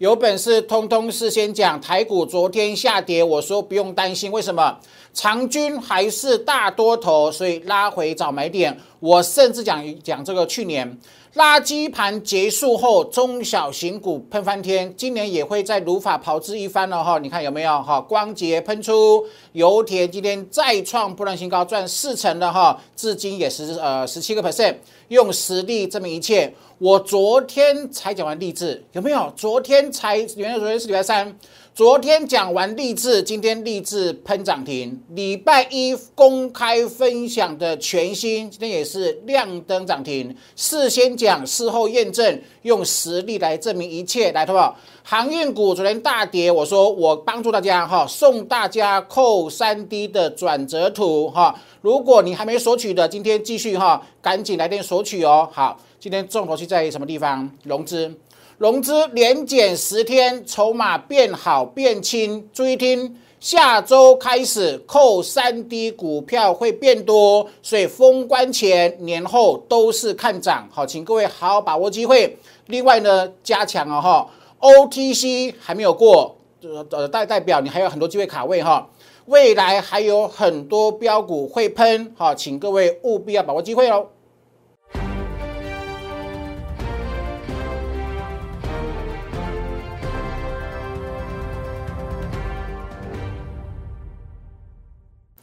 有本事通通事先讲。台股昨天下跌，我说不用担心，为什么？长军还是大多头，所以拉回早买点。我甚至讲讲这个去年。垃圾盘结束后，中小型股喷翻天，今年也会再如法炮制一番了哈。你看有没有哈？光捷喷出，油田今天再创波段新高，赚四成的哈，至今也是呃十七个 percent，用实力证明一切。我昨天才讲完励志，有没有？昨天才，原来昨天是礼拜三。昨天讲完励志，今天励志喷涨停。礼拜一公开分享的全新，今天也是亮灯涨停。事先讲，事后验证，用实力来证明一切。来，好不好？航运股昨天大跌，我说我帮助大家哈，送大家扣三 D 的转折图哈。如果你还没索取的，今天继续哈，赶紧来电索取哦。好，今天重头戏在什么地方？融资。融资连减十天，筹码变好变轻。注意听，下周开始扣三 D 股票会变多，所以封关前、年后都是看涨。好，请各位好好把握机会。另外呢，加强了哈，OTC 还没有过，呃呃代代表你还有很多机会卡位哈。未来还有很多标股会喷，好，请各位务必要把握机会哦。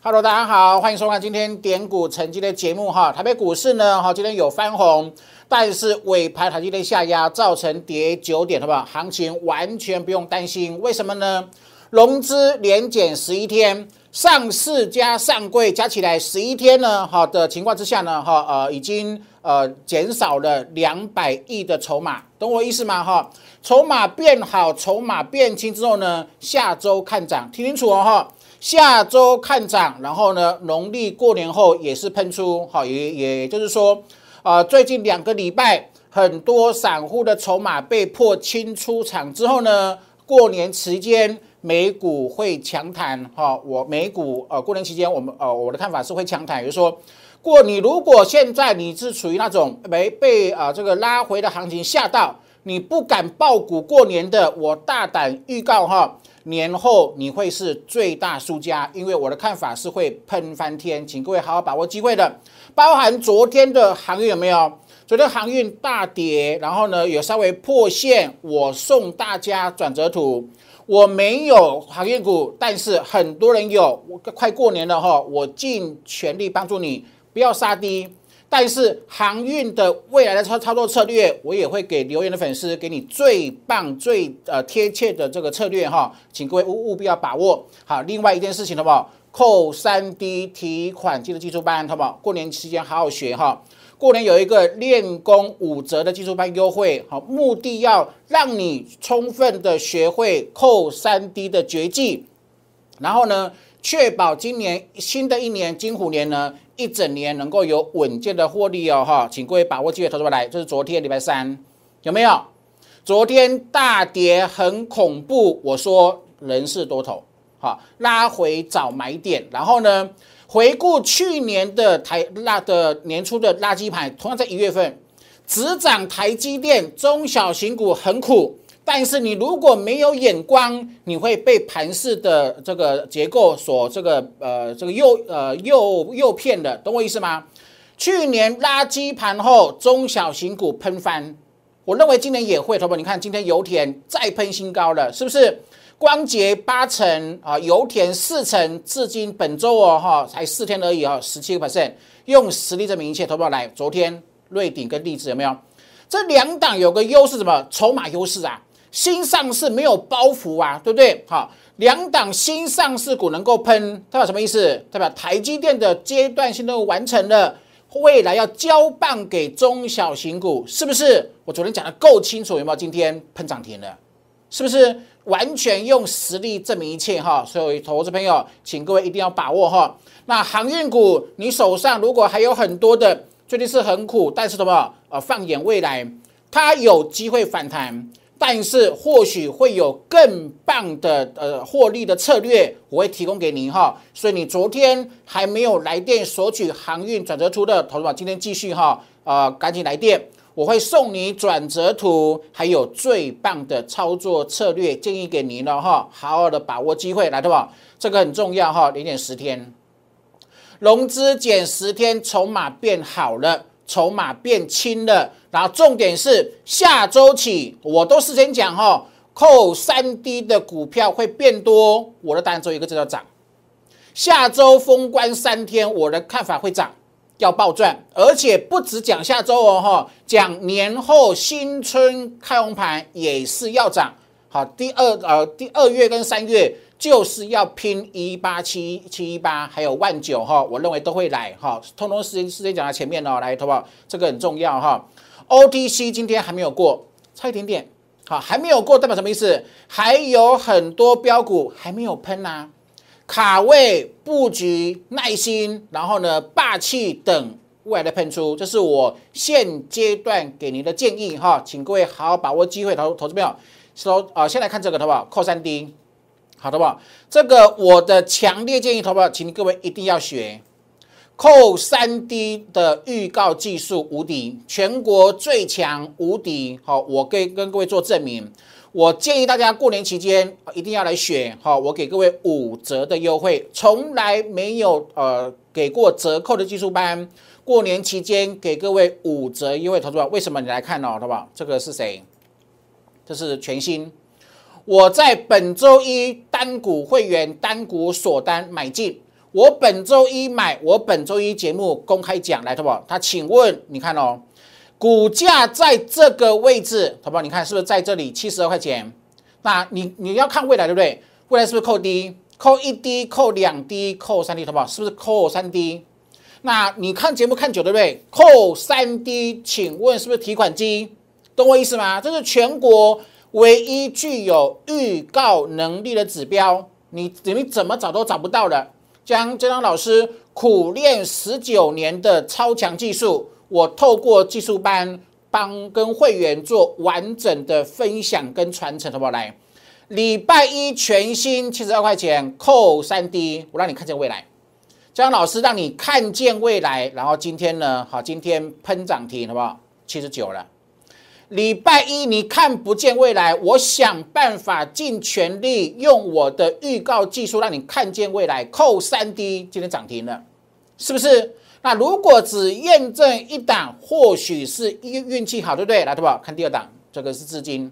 Hello，大家好，欢迎收看今天点股成绩的节目哈。台北股市呢，哈，今天有翻红，但是尾盘台积电下压，造成跌九点，好不好？行情完全不用担心，为什么呢？融资连减十一天，上市加上柜加起来十一天呢，好的情况之下呢，哈，呃，已经呃减少了两百亿的筹码，懂我意思吗？哈，筹码变好，筹码变轻之后呢，下周看涨，听清楚哦，哈。下周看涨，然后呢，农历过年后也是喷出，好，也也就是说，啊，最近两个礼拜，很多散户的筹码被迫清出场之后呢，过年期间美股会强弹，哈，我美股呃过年期间我们呃我的看法是会强弹，也就是说，过你如果现在你是处于那种没被啊这个拉回的行情吓到，你不敢爆股过年的，我大胆预告哈。年后你会是最大输家，因为我的看法是会喷翻天，请各位好好把握机会的。包含昨天的航运有没有？昨天航运大跌，然后呢有稍微破线，我送大家转折图。我没有航运股，但是很多人有。我快过年了哈，我尽全力帮助你，不要杀低。但是航运的未来的操操作策略，我也会给留言的粉丝给你最棒、最呃贴切的这个策略哈，请各位务务必要把握好。另外一件事情好不好？扣三 D 提款机的技术班好不好？过年期间好好学哈。过年有一个练功五折的技术班优惠，好，目的要让你充分的学会扣三 D 的绝技，然后呢，确保今年新的一年金虎年呢。一整年能够有稳健的获利哦，哈，请各位把握机会投资来。这是昨天礼拜三有没有？昨天大跌很恐怖，我说人是多头，好拉回找买点。然后呢，回顾去年的台那的年初的垃圾盘，同样在一月份只涨台积电，中小型股很苦。但是你如果没有眼光，你会被盘势的这个结构所这个呃这个诱呃诱诱骗的，懂我意思吗？去年垃圾盘后，中小型股喷翻，我认为今年也会，同学你看今天油田再喷新高了，是不是？光捷八成啊，油田四成，至今本周哦哈才四天而已啊，十七个 percent，用实力证明一切，投票来。昨天瑞鼎跟励志有没有？这两档有个优势什么？筹码优势啊。新上市没有包袱啊，对不对？好，两档新上市股能够喷，代表什么意思？代表台积电的阶段性任务完成了，未来要交棒给中小型股，是不是？我昨天讲的够清楚，有没有？今天喷涨停了，是不是？完全用实力证明一切哈！所以投资朋友，请各位一定要把握哈。那航运股，你手上如果还有很多的，最近是很苦，但是什么？呃，放眼未来，它有机会反弹。但是或许会有更棒的呃获利的策略，我会提供给您哈。所以你昨天还没有来电索取航运转折出的投资者，今天继续哈，呃，赶紧来电。我会送你转折图，还有最棒的操作策略建议给您了哈，好好的把握机会来，对吧？这个很重要哈，零点十天，融资减十天，筹码变好了，筹码变轻了，然后重点是下周起，我都事先讲哈，扣三 D 的股票会变多，我的答案只有一个字叫涨。下周封关三天，我的看法会涨，要暴赚，而且不止讲下周哦，哈，讲年后新春开红盘也是要涨。好，第二呃，第二月跟三月就是要拼一八七七一八，还有万九哈，我认为都会来哈，通通时间时间讲在前面哦，来，好不好？这个很重要哈。OTC 今天还没有过，差一点点，好，还没有过代表什么意思？还有很多标股还没有喷呐。卡位布局耐心，然后呢，霸气等未来的喷出，这是我现阶段给您的建议哈，请各位好好把握机会，投投资朋友，说啊，先来看这个，好不好？扣三 D，好的不好？这个我的强烈建议，投保，请各位一定要学扣三 D 的预告技术无敌，全国最强无敌，好，我跟跟各位做证明。我建议大家过年期间一定要来选，好，我给各位五折的优惠，从来没有呃给过折扣的技术班，过年期间给各位五折优惠，投资者为什么你来看哦，好不好？这个是谁？这是全新，我在本周一单股会员单股锁单买进，我本周一买，我本周一节目公开讲来，好不好？他请问你看哦。股价在这个位置，好不好？你看是不是在这里七十二块钱？那你你要看未来，对不对？未来是不是扣低？扣一低，扣两低，扣三低，好不好？是不是扣三低？那你看节目看久，对不对？扣三低，请问是不是提款机？懂我意思吗？这是全国唯一具有预告能力的指标，你你怎么找都找不到的。将这张老师苦练十九年的超强技术。我透过技术班帮跟会员做完整的分享跟传承，好不好？来，礼拜一全新七十二块钱扣三 D，我让你看见未来。江老师让你看见未来，然后今天呢，好，今天喷涨停，好不好？七十九了。礼拜一你看不见未来，我想办法尽全力用我的预告技术让你看见未来，扣三 D，今天涨停了，是不是？那如果只验证一档，或许是运运气好，对不对？来，对不？看第二档，这个是资金，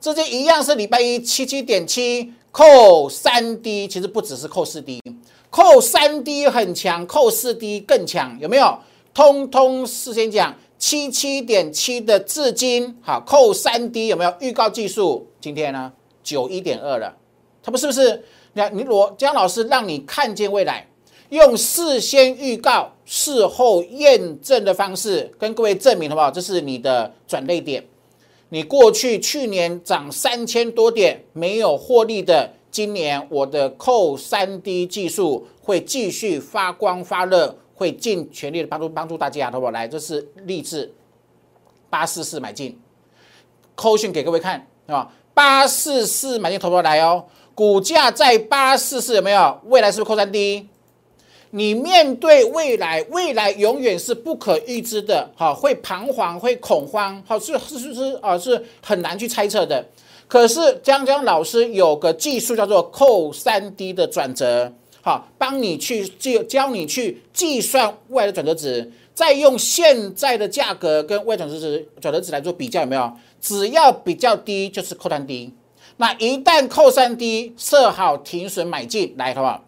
资金一样是礼拜一七七点七扣三 D，其实不只是扣四 D，扣三 D 很强，扣四 D 更强，有没有？通通事先讲七七点七的至今，好，扣三 D 有没有？预告技术今天呢九一点二了，他们是不是？你看，你罗江老师让你看见未来。用事先预告、事后验证的方式，跟各位证明好不好？这是你的转类点。你过去去年涨三千多点没有获利的，今年我的扣三 D 技术会继续发光发热，会尽全力的帮助帮助大家，好不好？来，这是励志八四四买进，扣讯给各位看啊，八四四买进，投不来哦？股价在八四四有没有？未来是不是扣三 D？你面对未来，未来永远是不可预知的，哈，会彷徨，会恐慌，好是是是是啊，是很难去猜测的。可是江江老师有个技术叫做扣三 D 的转折，好，帮你去教教你去计算未来的转折值，再用现在的价格跟未来转折值转折值来做比较，有没有？只要比较低就是扣三低那一旦扣三低设好停损买进来，好不好？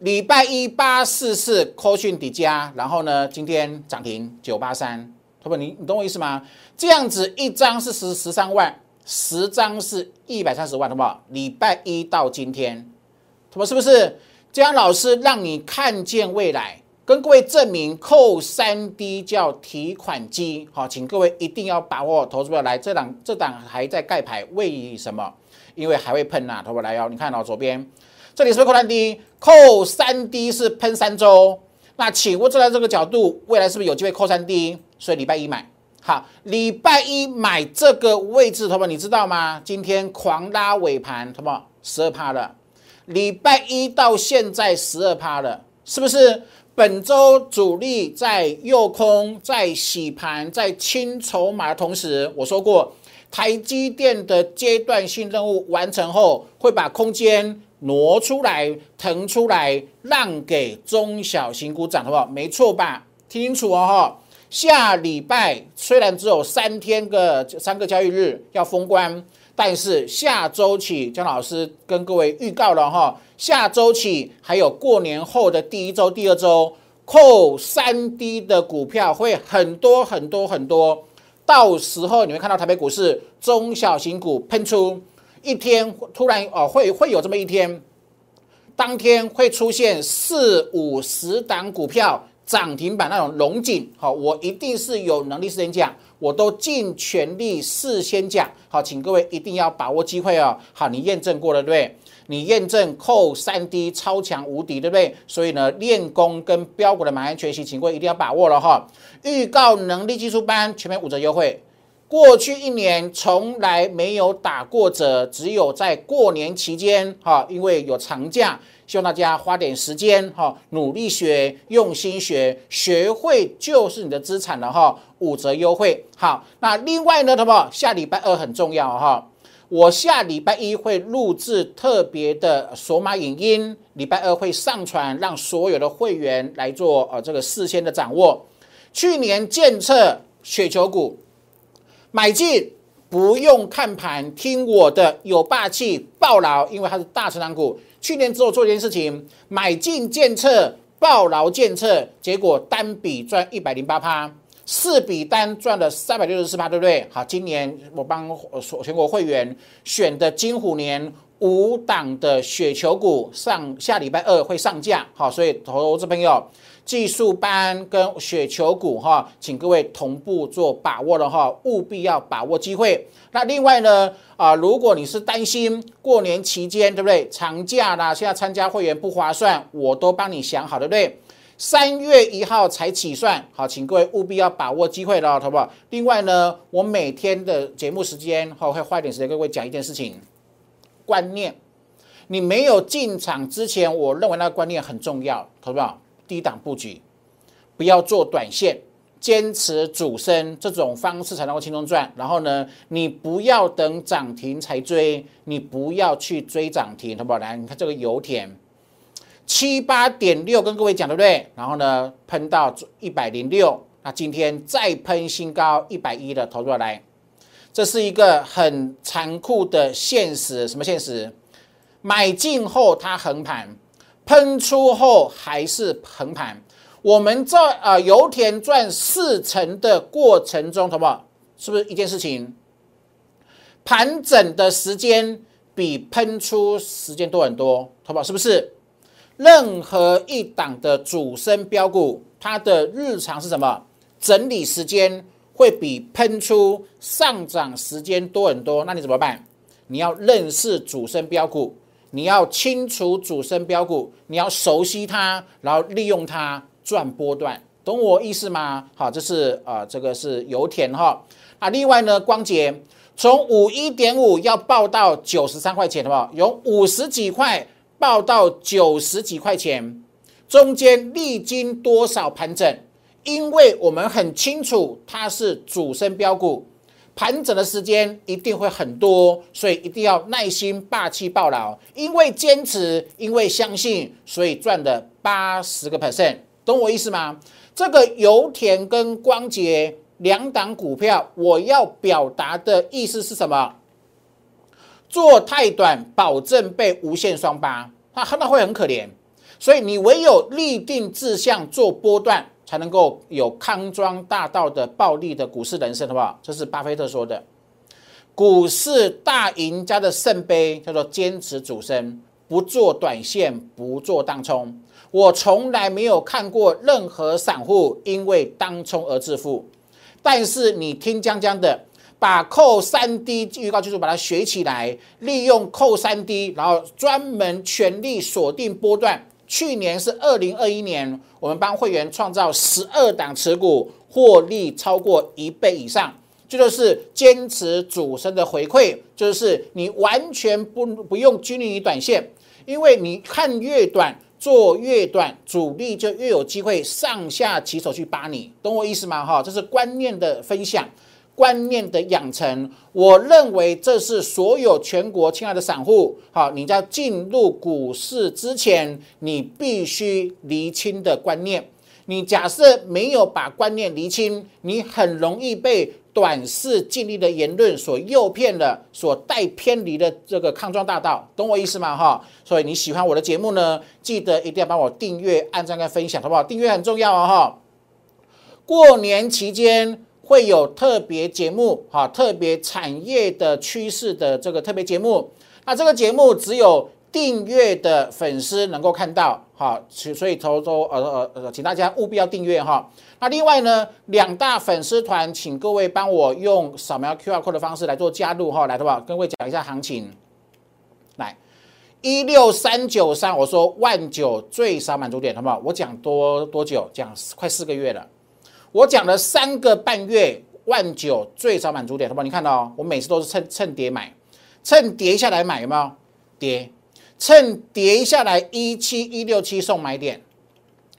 礼拜一八四四科讯底加，然后呢，今天涨停九八三，不不，你你懂我意思吗？这样子一张是十十三万，十张是一百三十万，好不好？礼拜一到今天，什么是不是？江老师让你看见未来，跟各位证明扣三 D 叫提款机，好，请各位一定要把握投资票来，这档这档还在盖牌，为什么？因为还会喷呐，投不来哦，你看哦，左边。这里是不是扣三 D？扣三 D 是喷三周。那请问站在这个角度，未来是不是有机会扣三 D？所以礼拜一买好，礼拜一买这个位置，同学们你知道吗？今天狂拉尾盘，同学们十二趴了。礼拜一到现在十二趴了，是不是本周主力在诱空，在洗盘，在清筹码的同时，我说过，台积电的阶段性任务完成后，会把空间挪出来、腾出来，让给中小型股涨，好不好？没错吧？听清楚哦，哈！下礼拜虽然只有三天个三个交易日要封关。但是下周起，姜老师跟各位预告了哈，下周起还有过年后的第一周、第二周，扣三 D 的股票会很多很多很多，到时候你会看到台北股市中小型股喷出，一天突然哦会会有这么一天，当天会出现四五十档股票涨停板那种龙井，好，我一定是有能力事先讲。我都尽全力事先讲好，请各位一定要把握机会哦。好，你验证过了对不对？你验证扣三 D 超强无敌对不对？所以呢，练功跟标股的买安学习，请各位一定要把握了哈。预告能力技术班全面五折优惠，过去一年从来没有打过折，只有在过年期间哈，因为有长假。希望大家花点时间哈，努力学，用心学，学会就是你的资产了哈。五折优惠，好。那另外呢，什么？下礼拜二很重要哈。我下礼拜一会录制特别的索马影音，礼拜二会上传，让所有的会员来做呃这个事先的掌握。去年建测雪球股买进，不用看盘，听我的，有霸气，爆牢，因为它是大成长股。去年之后做一件事情，买进建测，爆牢建测，结果单笔赚一百零八趴，四笔单赚了三百六十四趴，对不对？好，今年我帮所全国会员选的金虎年五档的雪球股上下礼拜二会上架，好，所以投资朋友。技术班跟雪球股哈，请各位同步做把握的哈，务必要把握机会。那另外呢，啊，如果你是担心过年期间对不对，长假啦，现在参加会员不划算，我都帮你想好，对不对？三月一号才起算，好，请各位务必要把握机会了，好不好？另外呢，我每天的节目时间哈，会花一点时间跟各位讲一件事情，观念。你没有进场之前，我认为那个观念很重要，好不好？低档布局，不要做短线，坚持主升这种方式才能够轻松赚。然后呢，你不要等涨停才追，你不要去追涨停，好不好？来，你看这个油田七八点六，跟各位讲对不对？然后呢，喷到一百零六，那今天再喷新高一百一的投入来，这是一个很残酷的现实。什么现实？买进后它横盘。喷出后还是横盘，我们在啊油田赚四成的过程中，好不好？是不是一件事情？盘整的时间比喷出时间多很多，好不好？是不是？任何一档的主升标股，它的日常是什么？整理时间会比喷出上涨时间多很多，那你怎么办？你要认识主升标股。你要清楚主升标股，你要熟悉它，然后利用它赚波段，懂我意思吗？好，这是啊，这个是油田哈。啊，另外呢，光捷从五一点五要报到九十三块钱，好不好？由五十几块报到九十几块钱，中间历经多少盘整？因为我们很清楚它是主升标股。盘整的时间一定会很多，所以一定要耐心、霸气、暴牢。因为坚持，因为相信，所以赚了八十个 percent，懂我意思吗？这个油田跟光捷两档股票，我要表达的意思是什么？做太短，保证被无限双八，那那会很可怜。所以你唯有立定志向，做波段。才能够有康庄大道的暴利的股市人生，好不好？这是巴菲特说的。股市大赢家的圣杯叫做坚持主升，不做短线，不做当冲。我从来没有看过任何散户因为当冲而致富。但是你听江江的，把扣三 D 预告技术把它学起来，利用扣三 D，然后专门全力锁定波段。去年是二零二一年，我们帮会员创造十二档持股获利超过一倍以上，这就是坚持主升的回馈，就是你完全不不用拘泥于短线，因为你看越短，做越短，主力就越有机会上下其手去扒你，懂我意思吗？哈，这是观念的分享，观念的养成。我认为这是所有全国亲爱的散户，好，你在进入股市之前，你必须厘清的观念。你假设没有把观念厘清，你很容易被短视尽力的言论所诱骗的，所带偏离的这个康庄大道，懂我意思吗？哈，所以你喜欢我的节目呢，记得一定要帮我订阅、按赞跟分享，好不好？订阅很重要哦，哈。过年期间会有特别节目，哈，特别产业的趋势的这个特别节目，那这个节目只有。订阅的粉丝能够看到，哈，所以投都呃呃呃，请大家务必要订阅哈。那另外呢，两大粉丝团，请各位帮我用扫描 QR code 的方式来做加入哈，来好不好？跟各位讲一下行情。来，一六三九三，我说万九最少满足点，好不好？我讲多多久？讲快四个月了，我讲了三个半月，万九最少满足点，好不好？你看到我每次都是趁趁跌买，趁跌下来买，有没有？跌。趁跌下来一七一六七送买点，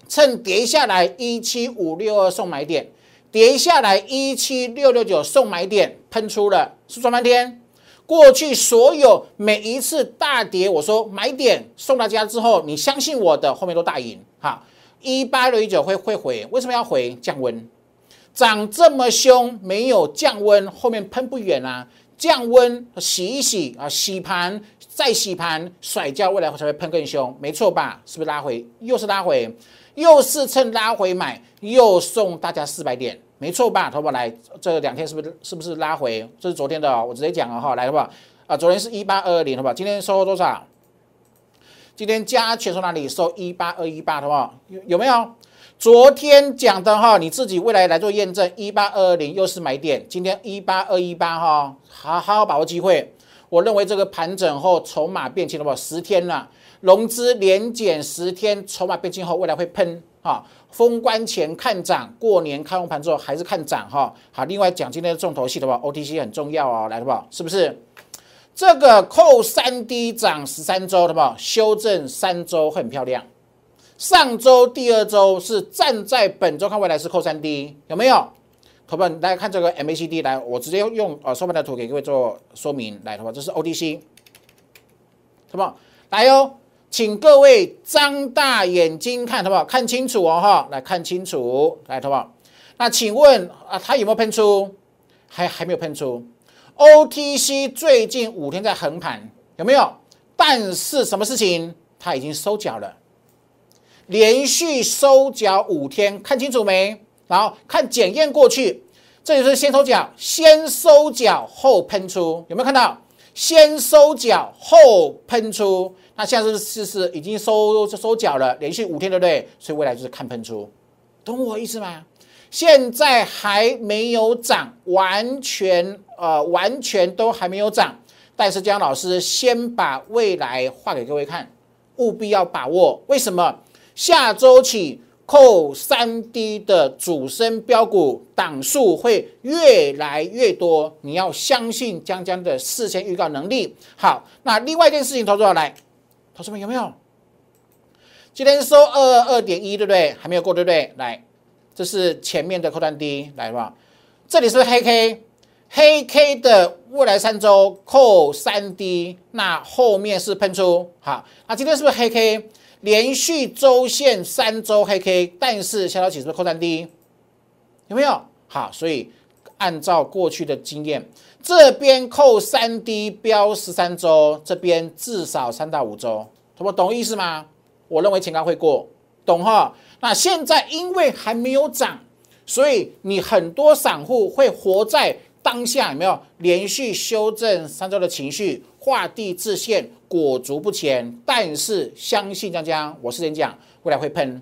趁跌下来一七五六二送买点，跌下来一七六六九送买点，喷出了是赚半天。过去所有每一次大跌，我说买点送大家之后，你相信我的，后面都大赢。哈，一八六一九会会回，为什么要回？降温，涨这么凶，没有降温，后面喷不远啊。降温洗一洗啊，洗盘。再洗盘甩掉，未来才会喷更凶，没错吧？是不是拉回？又是拉回，又是趁拉回买，又送大家四百点，没错吧？投保来这两天是不是是不是拉回？这是昨天的哦，我直接讲了哈，来好不好？啊，昨天是一八二二零，好不好？今天收多少？今天加权从哪里？收一八二一八，好不好？有有没有？昨天讲的哈，你自己未来来做验证，一八二二零又是买点，今天一八二一八哈，好好把握机会。我认为这个盘整后筹码变轻了不？十天了，融资连减十天，筹码变轻后，未来会喷哈。封关前看涨，过年开完盘之后还是看涨哈。好，另外讲今天的重头戏的话，OTC 很重要哦，来的不？是不是？这个扣三 D 涨十三周的不？修正三周很漂亮。上周第二周是站在本周看未来是扣三 D，有没有？投本大家看这个 MACD 来，我直接用呃收盘的图给各位做说明来，好吧？这是 ODC，好不好？来哟，请各位张大眼睛看，好不好？看清楚哦，哈，来看清楚，来，好不好？那请问啊，它有没有喷出？还还没有喷出。OTC 最近五天在横盘，有没有？但是什么事情？它已经收脚了，连续收脚五天，看清楚没？然后看检验过去，这就是先收脚，先收脚后喷出，有没有看到？先收脚后喷出，那现在是是是已经收收脚了，连续五天，对不对？所以未来就是看喷出，懂我意思吗？现在还没有涨，完全呃完全都还没有涨，但是姜老师先把未来画给各位看，务必要把握。为什么？下周起。扣三 D 的主升标股档数会越来越多，你要相信江江的事先预告能力。好，那另外一件事情，投资者来，投资们有没有？今天收二二二点一，对不对？还没有过，对不对？来，这是前面的扣单 D，来吧。这里是黑 K，黑 K 的未来三周扣三 D，那后面是喷出。好，那今天是不是黑 K？连续周线三周黑 K，但是下周起是不是扣三 D？有没有？好，所以按照过去的经验，这边扣三 D 标十三周，这边至少三到五周，懂不懂意思吗？我认为前高会过，懂哈？那现在因为还没有涨，所以你很多散户会活在当下，有没有？连续修正三周的情绪。画地自限，裹足不前。但是相信江江，我是先讲，未来会喷。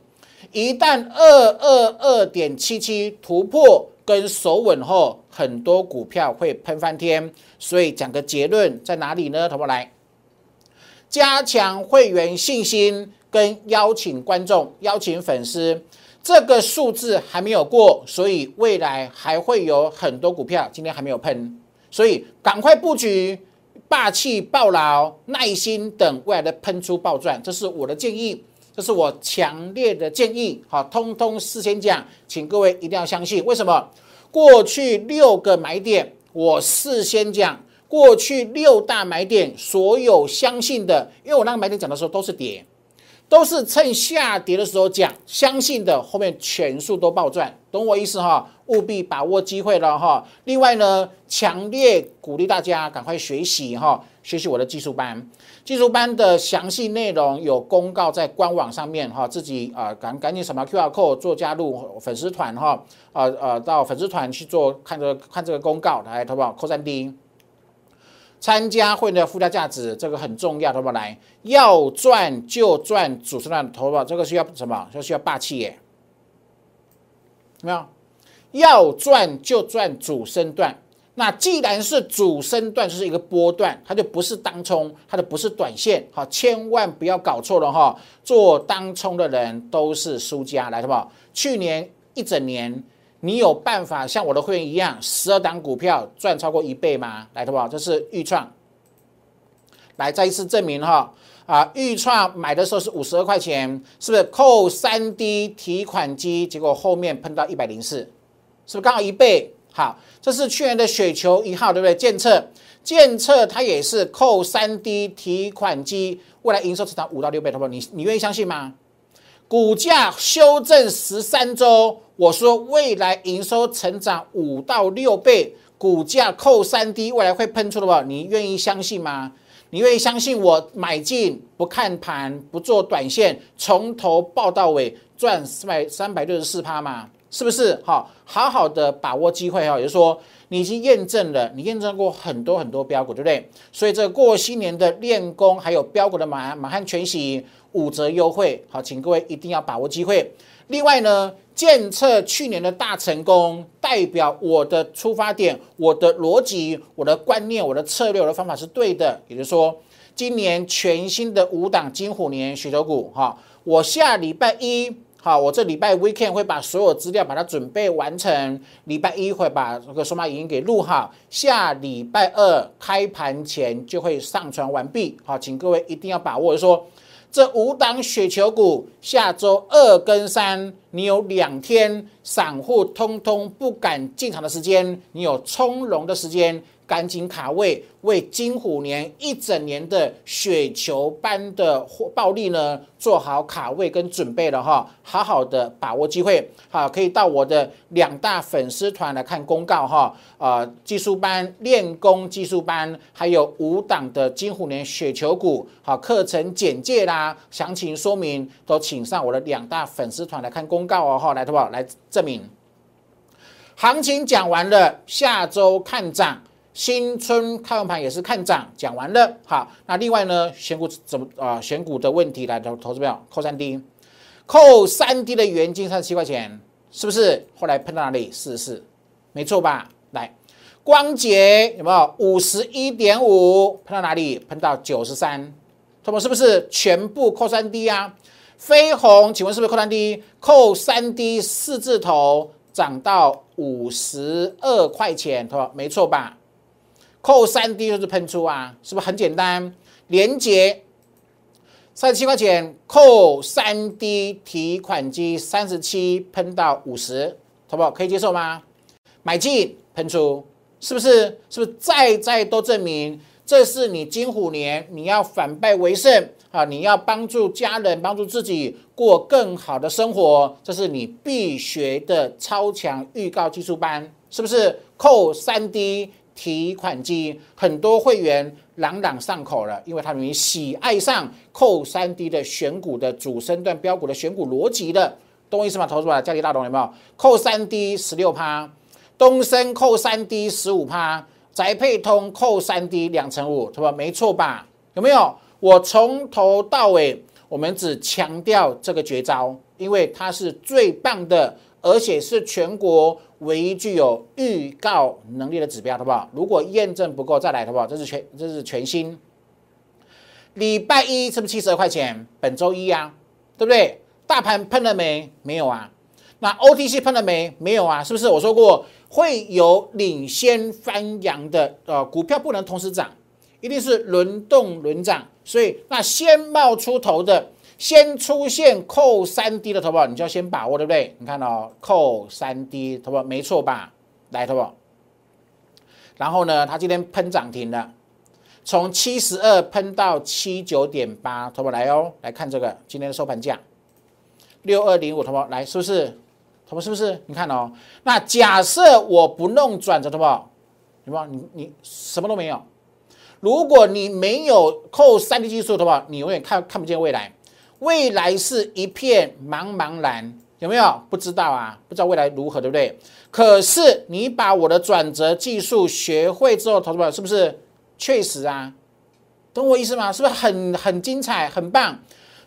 一旦二二二点七七突破跟守稳后，很多股票会喷翻天。所以讲个结论在哪里呢？同学来，加强会员信心，跟邀请观众、邀请粉丝，这个数字还没有过，所以未来还会有很多股票今天还没有喷，所以赶快布局。霸气暴牢、耐心等未来的喷出暴赚，这是我的建议。这是我强烈的建议。好，通通事先讲，请各位一定要相信。为什么？过去六个买点，我事先讲。过去六大买点，所有相信的，因为我那个买点讲的时候都是跌，都是趁下跌的时候讲，相信的后面全数都暴赚，懂我意思哈？务必把握机会了哈。另外呢，强烈鼓励大家赶快学习哈，学习我的技术班，技术班的详细内容有公告在官网上面哈，自己啊赶赶紧扫描 Q R code 做加入粉丝团哈，啊啊到粉丝团去做看这个看这个公告来，好不好？扣三 D。参加会的附加价值，这个很重要，好不好？来，要赚就赚主升段，投保这个需要什么？就需要霸气耶，没有？要赚就赚主升段。那既然是主升段，就是一个波段，它就不是当冲，它就不是短线，好，千万不要搞错了哈。做当冲的人都是输家，来，好不好？去年一整年。你有办法像我的会员一样，十二档股票赚超过一倍吗？来，好不好？这是预创，来再一次证明哈啊！预创买的时候是五十二块钱，是不是扣三 D 提款机？结果后面碰到一百零四，是不是刚好一倍？好，这是去年的雪球一号，对不对？建测，建测它也是扣三 D 提款机，未来营收成长五到六倍，好不好？你你愿意相信吗？股价修正十三周，我说未来营收成长五到六倍，股价扣三 D，未来会喷出的吧？你愿意相信吗？你愿意相信我买进不看盘不做短线，从头报到尾赚三百三百六十四趴吗？是不是？好，好好的把握机会哈，也就是说你已经验证了，你验证过很多很多标股，对不对？所以这过新年的练功，还有标股的满满汉全席。五折优惠，好，请各位一定要把握机会。另外呢，建测去年的大成功，代表我的出发点、我的逻辑、我的观念、我的策略、我的方法是对的。也就是说，今年全新的五档金虎年雪球股，哈，我下礼拜一，好，我这礼拜 weekend 会把所有资料把它准备完成，礼拜一会把这个数码影音给录好，下礼拜二开盘前就会上传完毕。好，请各位一定要把握，说。这五档雪球股，下周二跟三，你有两天散户通通不敢进场的时间，你有从容的时间。赶紧卡位，为金虎年一整年的雪球般的暴利呢做好卡位跟准备了哈，好好的把握机会，好可以到我的两大粉丝团来看公告哈，啊技术班练功技术班，还有五档的金虎年雪球股，好课程简介啦，详情说明都请上我的两大粉丝团来看公告哦哈，来好不好？来证明，行情讲完了，下周看涨。新春开盘也是看涨，讲完了。好，那另外呢，选股怎么啊？选股的问题来投投资票扣三 D，扣三 D 的原金三十七块钱，是不是？后来碰到哪里？四十四，没错吧？来，光洁有没有五十一点五？碰到哪里？碰到九十三，他们是不是全部扣三 D 啊？飞鸿，请问是不是扣三 D？扣三 D 四字头涨到五十二块钱，他说没错吧？扣三 D 就是喷出啊，是不是很简单？连接三十七块钱，扣三 D 提款机三十七喷到五十，好不好？可以接受吗？买进喷出，是不是？是不是再再都证明这是你金虎年，你要反败为胜啊！你要帮助家人，帮助自己过更好的生活，这是你必学的超强预告技术班，是不是？扣三 D。提款机很多会员朗朗上口了，因为他们喜爱上扣三 D 的选股的主升段标股的选股逻辑的，懂我意思吗？投资者家里大懂有没有？扣三 D 十六趴，东升扣三 D 十五趴，宅配通扣三 D 两成五，是吧？没错吧？有没有？我从头到尾，我们只强调这个绝招，因为它是最棒的。而且是全国唯一具有预告能力的指标，好不好？如果验证不够，再来，好不好？这是全，这是全新。礼拜一是不是七十二块钱？本周一啊，对不对？大盘喷了没？没有啊。那 OTC 喷了没？没有啊。是不是？我说过会有领先翻扬的，呃，股票不能同时涨，一定是轮动轮涨。所以那先冒出头的。先出现扣三 D 的投保，你就要先把握，对不对？你看哦，扣三 D 投保没错吧？来投保，然后呢，它今天喷涨停了，从七十二喷到七九点八，投保来哦，来看这个今天的收盘价，六二零五投保来，是不是？投保是不是？你看哦，那假设我不弄转折投保，有没有？你你什么都没有。如果你没有扣三 D 技术的话，你永远看看不见未来。未来是一片茫茫然，有没有？不知道啊，不知道未来如何，对不对？可是你把我的转折技术学会之后，投资者是不是确实啊？懂我意思吗？是不是很很精彩、很棒？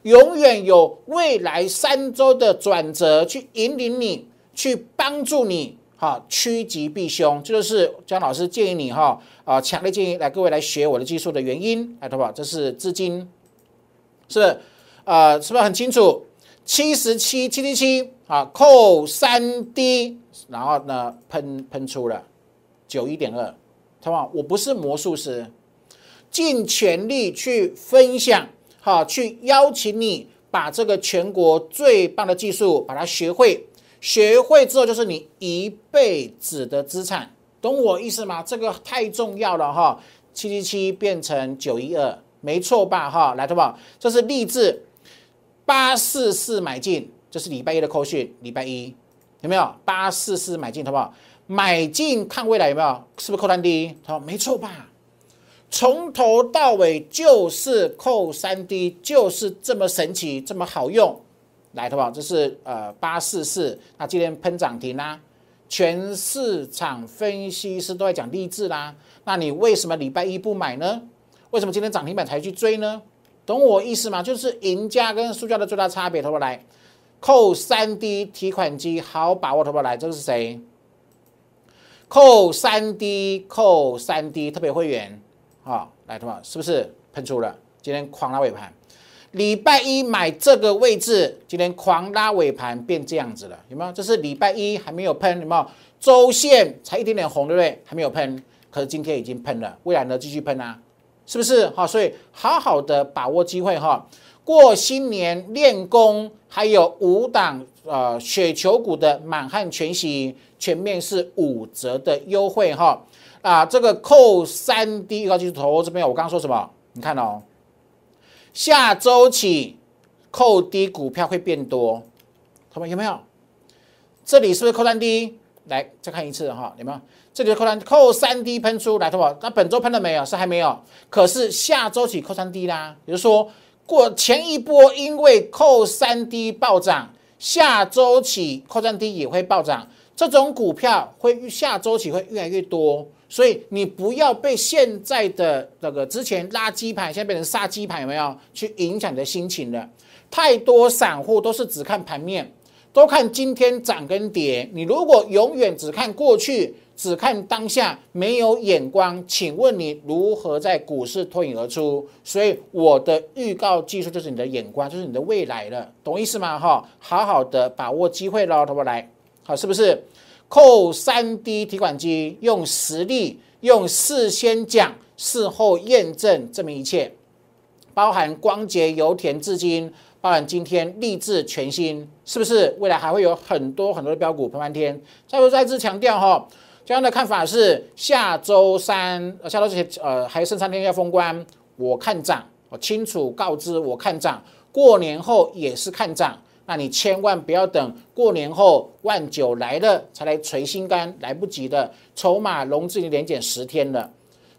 永远有未来三周的转折去引领你，去帮助你，哈，趋吉避凶。这就是姜老师建议你，哈，啊，强烈建议来各位来学我的技术的原因，来，投保，这是资金，是？呃，是不是很清楚？七十七七七七啊，扣三 D，然后呢喷喷出了九一点二，好不好？我不是魔术师，尽全力去分享，好，去邀请你把这个全国最棒的技术把它学会，学会之后就是你一辈子的资产，懂我意思吗？这个太重要了哈，七七七变成九一二，没错吧？哈，来，好不好？这是励志。八四四买进，这是礼拜一的扣讯。礼拜一有没有八四四买进，好不好？买进看未来有没有？是不是扣三 D？好，没错吧？从头到尾就是扣三 D，就是这么神奇，这么好用。来，好不好？这是呃八四四，那今天喷涨停啦，全市场分析师都在讲励志啦。那你为什么礼拜一不买呢？为什么今天涨停板才去追呢？懂我意思吗？就是赢家跟输家的最大差别。投保来，扣三 D 提款机，好把握。投保来，这个是谁？扣三 D，扣三 D 特别会员，好，来，投保是不是喷出了？今天狂拉尾盘，礼拜一买这个位置，今天狂拉尾盘变这样子了，有没有？这是礼拜一还没有喷，有没有？周线才一点点红，对不对？还没有喷，可是今天已经喷了，未来呢继续喷啊。是不是好？所以好好的把握机会哈。过新年练功，还有五档呃雪球股的满汉全席，全面是五折的优惠哈。啊，这个扣三 D 高技术头这边，我刚刚说什么？你看哦，下周起扣低股票会变多，他们有没有？这里是不是扣三 D？来再看一次哈，有没有？这里的扣三扣三 D 喷出来，对不？那本周喷了没有？是还没有。可是下周起扣三 D 啦，也就是说过前一波因为扣三 D 暴涨，下周起扣三 D 也会暴涨。这种股票会下周起会越来越多，所以你不要被现在的那个之前垃圾盘，现在变成杀鸡盘，有没有？去影响你的心情了。太多散户都是只看盘面，都看今天涨跟跌。你如果永远只看过去。只看当下没有眼光，请问你如何在股市脱颖而出？所以我的预告技术就是你的眼光，就是你的未来了，懂意思吗？哈，好好的把握机会喽，同不来？好，是不是？扣三 D 提款机，用实力，用事先讲，事后验证，证明一切，包含光洁油田至今，包含今天立志全新，是不是？未来还会有很多很多的标股喷翻天。再不再次强调哈。这样的看法是下周三，呃，下周这呃，还剩三天要封关，我看涨，我清楚告知我看涨，过年后也是看涨，那你千万不要等过年后万九来了才来捶心肝，来不及的，筹码融资已经连减十天了，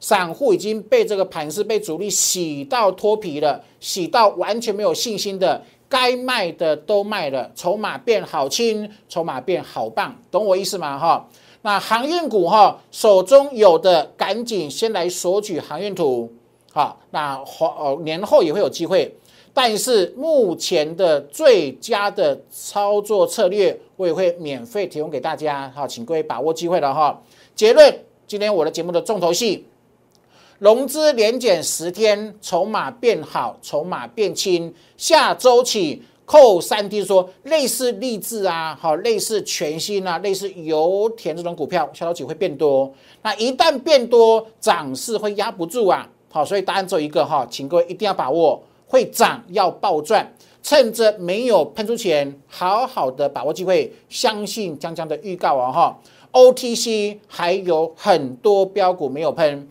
散户已经被这个盘势被主力洗到脱皮了，洗到完全没有信心的，该卖的都卖了，筹码变好轻，筹码变好棒，懂我意思吗？哈。那航运股哈，手中有的赶紧先来索取航运图，好，那后年后也会有机会，但是目前的最佳的操作策略，我也会免费提供给大家，好，请各位把握机会了哈。结论，今天我的节目的重头戏，融资连减十天，筹码变好，筹码变轻，下周起。扣三 D 说类似励志啊，好，类似全新啊，类似油田这种股票，下周起会变多。那一旦变多，涨势会压不住啊，好，所以答案只有一个哈，请各位一定要把握，会涨要暴赚。趁着没有喷出前，好好的把握机会，相信江江的预告啊哈，OTC 还有很多标股没有喷，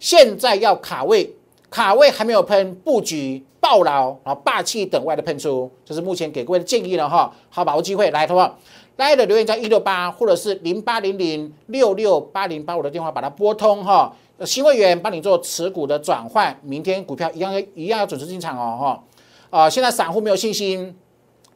现在要卡位，卡位还没有喷，布局爆牢啊，霸气等外的喷出，这是目前给各位的建议了哈，好把握机会来，好不好？来的留言在一六八或者是零八零零六六八零八五的电话把它拨通哈，新会员帮你做持股的转换，明天股票一样一样要准时进场哦哈。啊，现在散户没有信心，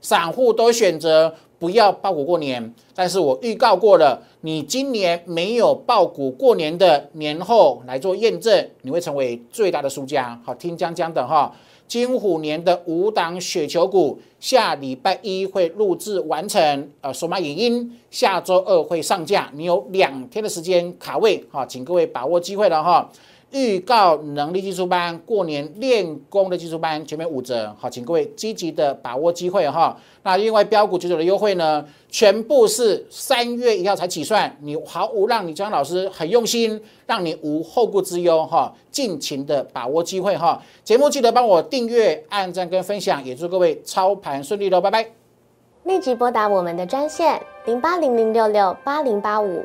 散户都选择不要爆股过年。但是我预告过了，你今年没有爆股过年的年后来做验证，你会成为最大的输家。好，听江江的哈，金虎年的五档雪球股，下礼拜一会录制完成，呃，数码影音，下周二会上架，你有两天的时间卡位，哈，请各位把握机会了哈。预告能力技术班过年练功的技术班全面五折，好，请各位积极的把握机会哈。那另外标股九九的优惠呢，全部是三月一号才起算，你毫无让你江老师很用心，让你无后顾之忧哈，尽情的把握机会哈。节目记得帮我订阅、按赞跟分享，也祝各位操盘顺利喽，拜拜。立即拨打我们的专线零八零零六六八零八五。